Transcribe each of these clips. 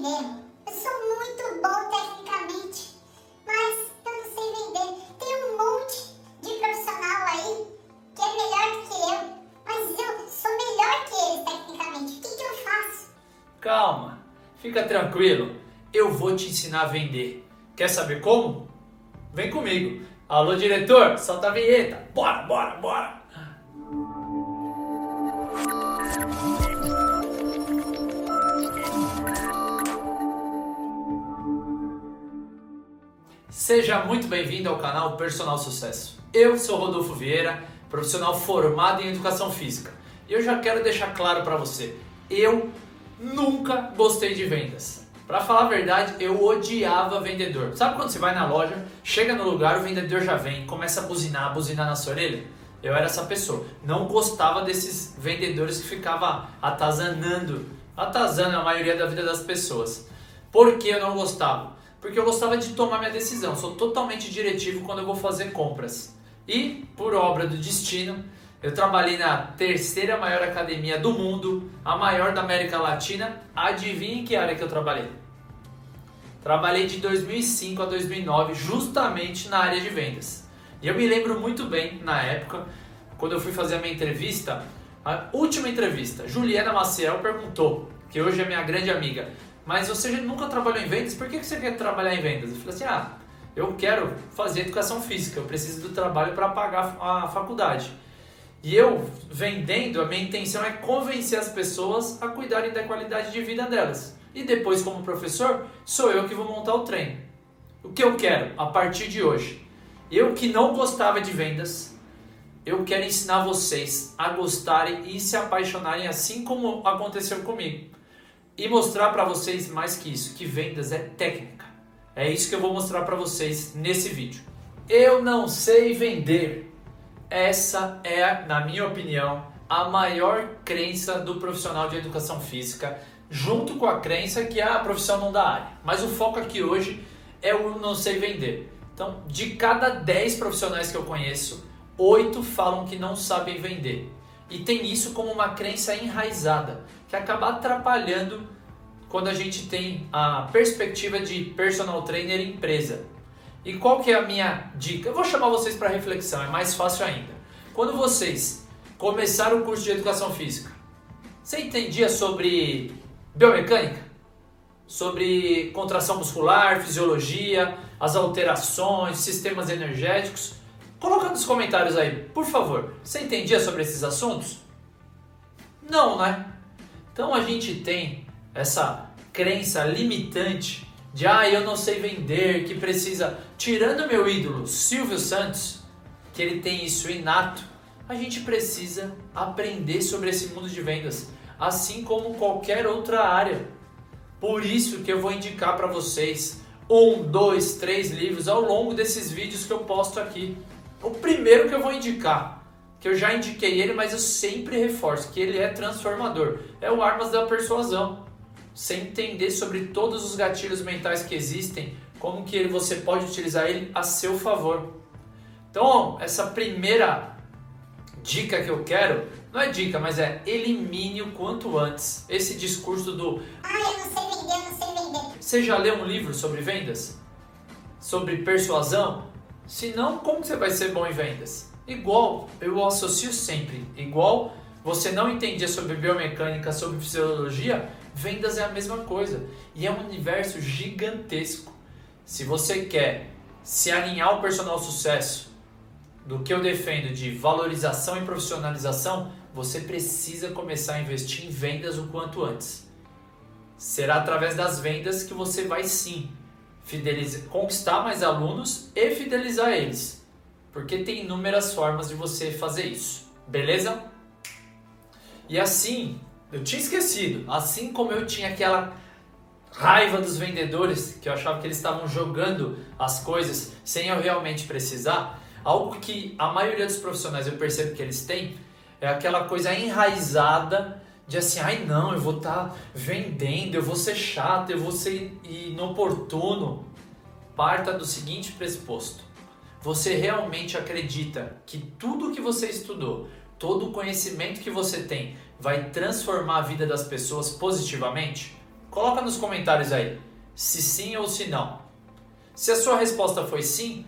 mesmo. Eu sou muito bom tecnicamente, mas eu não sei vender. Tem um monte de profissional aí que é melhor que eu, mas eu sou melhor que eles tecnicamente. O que, que eu faço? Calma, fica tranquilo. Eu vou te ensinar a vender. Quer saber como? Vem comigo. Alô, diretor, solta a vinheta. Bora, bora, bora. Seja muito bem-vindo ao canal Personal Sucesso. Eu sou Rodolfo Vieira, profissional formado em educação física. E eu já quero deixar claro para você, eu nunca gostei de vendas. Para falar a verdade, eu odiava vendedor. Sabe quando você vai na loja, chega no lugar, o vendedor já vem, começa a buzinar, buzinar na sua orelha? Eu era essa pessoa. Não gostava desses vendedores que ficava atazanando, atazando a maioria da vida das pessoas. Por que eu não gostava? Porque eu gostava de tomar minha decisão. Sou totalmente diretivo quando eu vou fazer compras. E, por obra do destino, eu trabalhei na terceira maior academia do mundo, a maior da América Latina. Adivinhe em que área que eu trabalhei? Trabalhei de 2005 a 2009 justamente na área de vendas. E eu me lembro muito bem, na época, quando eu fui fazer a minha entrevista, a última entrevista, Juliana Maciel perguntou, que hoje é minha grande amiga, mas você nunca trabalhou em vendas, por que você quer trabalhar em vendas? Eu falei assim, ah, eu quero fazer educação física, eu preciso do trabalho para pagar a faculdade. E eu, vendendo, a minha intenção é convencer as pessoas a cuidarem da qualidade de vida delas. E depois, como professor, sou eu que vou montar o treino. O que eu quero a partir de hoje? Eu que não gostava de vendas, eu quero ensinar vocês a gostarem e se apaixonarem assim como aconteceu comigo. E mostrar para vocês mais que isso, que vendas é técnica. É isso que eu vou mostrar para vocês nesse vídeo. Eu não sei vender. Essa é, na minha opinião, a maior crença do profissional de educação física junto com a crença que a profissão não dá área. Mas o foco aqui hoje é o não sei vender. Então, de cada 10 profissionais que eu conheço, 8 falam que não sabem vender. E tem isso como uma crença enraizada, que acaba atrapalhando quando a gente tem a perspectiva de personal trainer empresa. E qual que é a minha dica? Eu vou chamar vocês para reflexão, é mais fácil ainda. Quando vocês começaram o curso de educação física, você entendia sobre biomecânica, sobre contração muscular, fisiologia, as alterações, sistemas energéticos. Coloca nos comentários aí, por favor. Você entendia sobre esses assuntos? Não, né? Então a gente tem essa crença limitante de ah, eu não sei vender, que precisa, tirando meu ídolo Silvio Santos, que ele tem isso inato, a gente precisa aprender sobre esse mundo de vendas assim como qualquer outra área. Por isso que eu vou indicar para vocês um, dois, três livros ao longo desses vídeos que eu posto aqui. O primeiro que eu vou indicar, que eu já indiquei ele, mas eu sempre reforço que ele é transformador, é o Armas da Persuasão. Você entender sobre todos os gatilhos mentais que existem, como que você pode utilizar ele a seu favor. Então, essa primeira dica que eu quero não é dica, mas é elimine o quanto antes esse discurso do Ah, eu não sei vender, eu não sei vender. Você já leu um livro sobre vendas? Sobre persuasão? Se não, como você vai ser bom em vendas? Igual, eu associo sempre, igual você não entendia sobre biomecânica, sobre fisiologia, vendas é a mesma coisa. E é um universo gigantesco. Se você quer se alinhar ao personal sucesso, do que eu defendo de valorização e profissionalização, você precisa começar a investir em vendas o quanto antes. Será através das vendas que você vai sim fidelizar, conquistar mais alunos e fidelizar eles. Porque tem inúmeras formas de você fazer isso. Beleza? E assim, eu tinha esquecido, assim como eu tinha aquela raiva dos vendedores, que eu achava que eles estavam jogando as coisas sem eu realmente precisar, algo que a maioria dos profissionais eu percebo que eles têm é aquela coisa enraizada de assim, ai não, eu vou estar tá vendendo, eu vou ser chato, eu vou ser inoportuno. Parta do seguinte pressuposto: você realmente acredita que tudo que você estudou, todo o conhecimento que você tem, vai transformar a vida das pessoas positivamente? Coloca nos comentários aí se sim ou se não. Se a sua resposta foi sim,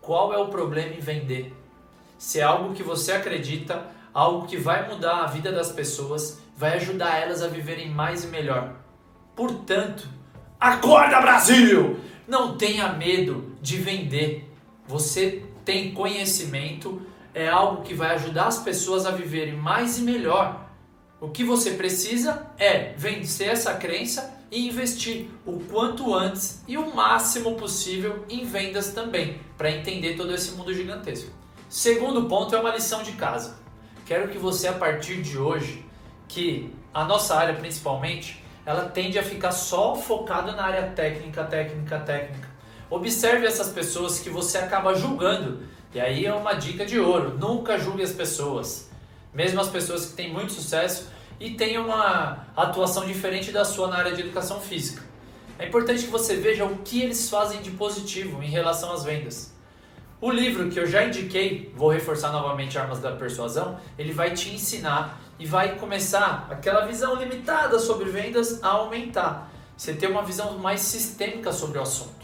qual é o problema em vender? Se é algo que você acredita, algo que vai mudar a vida das pessoas, vai ajudar elas a viverem mais e melhor. Portanto, acorda Brasil! Não tenha medo de vender. Você tem conhecimento, é algo que vai ajudar as pessoas a viverem mais e melhor. O que você precisa é vencer essa crença e investir o quanto antes e o máximo possível em vendas também, para entender todo esse mundo gigantesco. Segundo ponto é uma lição de casa. Quero que você a partir de hoje, que a nossa área principalmente, ela tende a ficar só focada na área técnica, técnica, técnica. Observe essas pessoas que você acaba julgando. E aí é uma dica de ouro, nunca julgue as pessoas mesmo as pessoas que têm muito sucesso e têm uma atuação diferente da sua na área de educação física. É importante que você veja o que eles fazem de positivo em relação às vendas. O livro que eu já indiquei, vou reforçar novamente Armas da Persuasão, ele vai te ensinar e vai começar aquela visão limitada sobre vendas a aumentar. Você ter uma visão mais sistêmica sobre o assunto.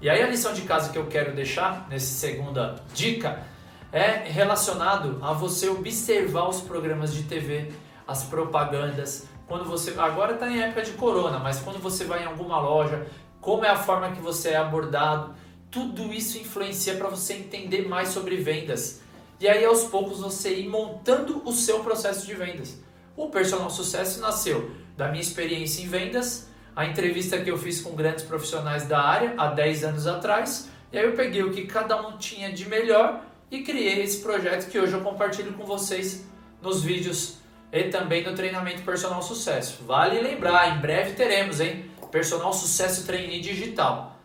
E aí a lição de casa que eu quero deixar nessa segunda dica é relacionado a você observar os programas de TV, as propagandas. Quando você agora está em época de corona, mas quando você vai em alguma loja, como é a forma que você é abordado, tudo isso influencia para você entender mais sobre vendas. E aí aos poucos você ir montando o seu processo de vendas. O personal sucesso nasceu da minha experiência em vendas, a entrevista que eu fiz com grandes profissionais da área há 10 anos atrás, e aí eu peguei o que cada um tinha de melhor e criei esse projeto que hoje eu compartilho com vocês nos vídeos e também no treinamento Personal Sucesso. Vale lembrar, em breve teremos, hein? Personal Sucesso Trainee Digital.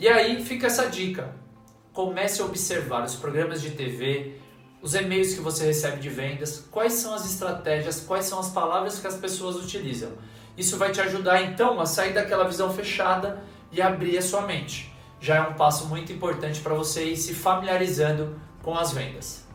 E aí fica essa dica. Comece a observar os programas de TV, os e-mails que você recebe de vendas, quais são as estratégias, quais são as palavras que as pessoas utilizam. Isso vai te ajudar então a sair daquela visão fechada e abrir a sua mente já é um passo muito importante para você ir se familiarizando com as vendas.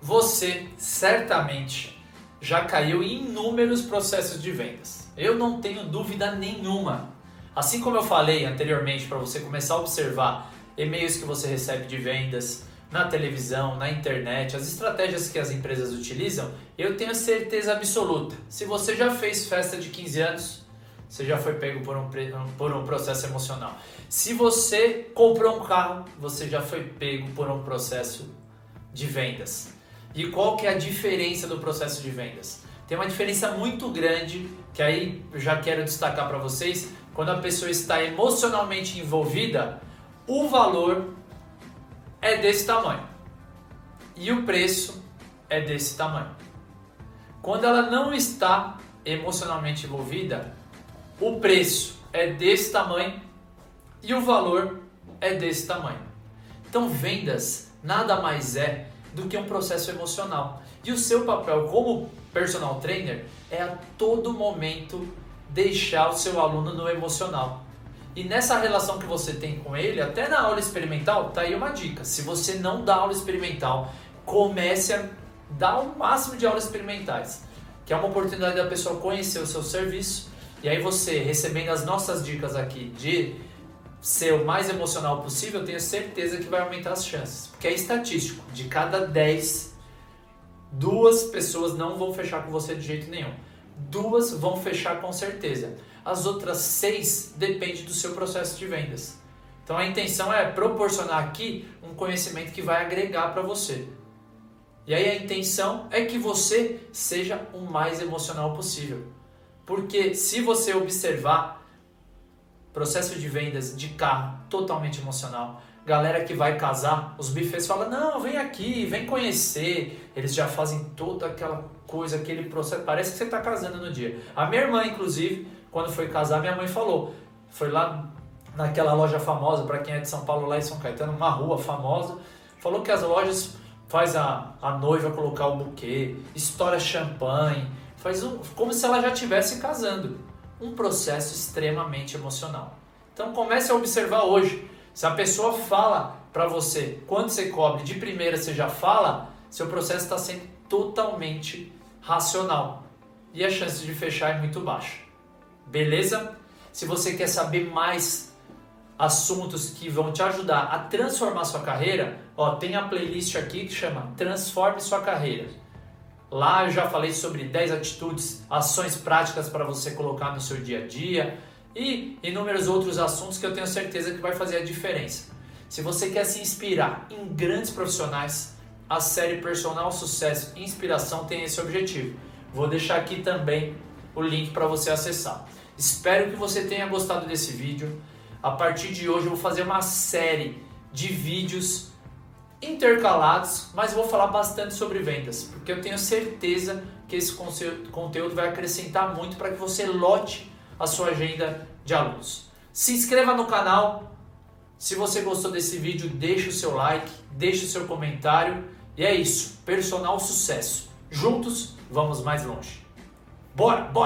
Você certamente já caiu em inúmeros processos de vendas. Eu não tenho dúvida nenhuma. Assim como eu falei anteriormente para você começar a observar e-mails que você recebe de vendas, na televisão, na internet, as estratégias que as empresas utilizam, eu tenho certeza absoluta. Se você já fez festa de 15 anos, você já foi pego por um, por um processo emocional. Se você comprou um carro, você já foi pego por um processo de vendas. E qual que é a diferença do processo de vendas? Tem uma diferença muito grande que aí eu já quero destacar para vocês. Quando a pessoa está emocionalmente envolvida, o valor é desse tamanho e o preço é desse tamanho. Quando ela não está emocionalmente envolvida, o preço é desse tamanho e o valor é desse tamanho. Então, vendas nada mais é do que um processo emocional. E o seu papel como personal trainer é a todo momento deixar o seu aluno no emocional. E nessa relação que você tem com ele, até na aula experimental, tá aí uma dica. Se você não dá aula experimental, comece a dar o máximo de aulas experimentais, que é uma oportunidade da pessoa conhecer o seu serviço e aí você, recebendo as nossas dicas aqui de ser o mais emocional possível, eu tenho certeza que vai aumentar as chances. Porque é estatístico, de cada 10, duas pessoas não vão fechar com você de jeito nenhum. Duas vão fechar com certeza. As outras seis depende do seu processo de vendas. Então a intenção é proporcionar aqui um conhecimento que vai agregar para você. E aí a intenção é que você seja o mais emocional possível. Porque se você observar processo de vendas de carro totalmente emocional, galera que vai casar, os bifes falam: "Não, vem aqui, vem conhecer". Eles já fazem toda aquela coisa, aquele processo, parece que você está casando no dia. A minha irmã inclusive, quando foi casar, minha mãe falou: "Foi lá naquela loja famosa, para quem é de São Paulo lá em São Caetano, uma rua famosa, falou que as lojas faz a, a noiva colocar o buquê, estoura champanhe, faz um, como se ela já estivesse casando. Um processo extremamente emocional. Então comece a observar hoje. Se a pessoa fala para você quanto você cobre de primeira, você já fala, seu processo está sendo totalmente racional. E a chance de fechar é muito baixa. Beleza? Se você quer saber mais assuntos que vão te ajudar a transformar sua carreira, ó, tem a playlist aqui que chama Transforme sua carreira. Lá eu já falei sobre 10 atitudes, ações práticas para você colocar no seu dia a dia e inúmeros outros assuntos que eu tenho certeza que vai fazer a diferença. Se você quer se inspirar em grandes profissionais, a série Personal Sucesso e Inspiração tem esse objetivo. Vou deixar aqui também o link para você acessar. Espero que você tenha gostado desse vídeo. A partir de hoje eu vou fazer uma série de vídeos intercalados, mas vou falar bastante sobre vendas, porque eu tenho certeza que esse conteúdo vai acrescentar muito para que você lote a sua agenda de alunos. Se inscreva no canal. Se você gostou desse vídeo, deixe o seu like, deixe o seu comentário. E é isso, personal sucesso. Juntos vamos mais longe. Bora, bora!